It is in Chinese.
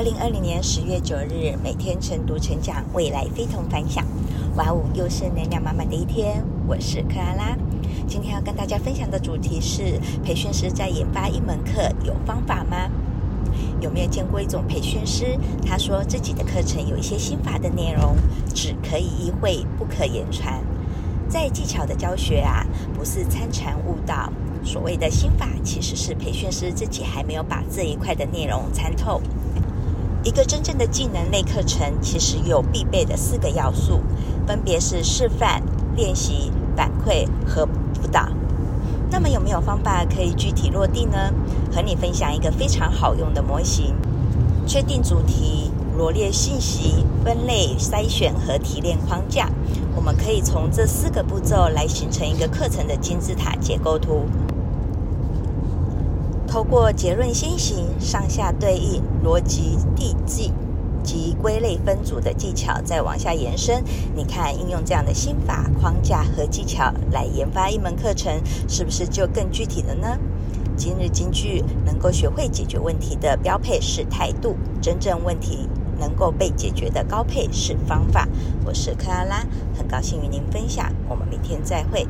二零二零年十月九日，每天晨读成长，未来非同凡响。哇哦，又是能量满满的一天。我是克拉拉，今天要跟大家分享的主题是：培训师在研发一门课有方法吗？有没有见过一种培训师，他说自己的课程有一些心法的内容，只可以意会，不可言传。在技巧的教学啊，不是参禅悟道。所谓的心法，其实是培训师自己还没有把这一块的内容参透。一个真正的技能类课程，其实有必备的四个要素，分别是示范、练习、反馈和辅导。那么有没有方法可以具体落地呢？和你分享一个非常好用的模型：确定主题、罗列信息、分类、筛选和提炼框架。我们可以从这四个步骤来形成一个课程的金字塔结构图。透过结论先行、上下对应、逻辑递进及归类分组的技巧，再往下延伸。你看，应用这样的心法框架和技巧来研发一门课程，是不是就更具体了呢？今日金句：能够学会解决问题的标配是态度，真正问题能够被解决的高配是方法。我是克拉拉，很高兴与您分享，我们明天再会。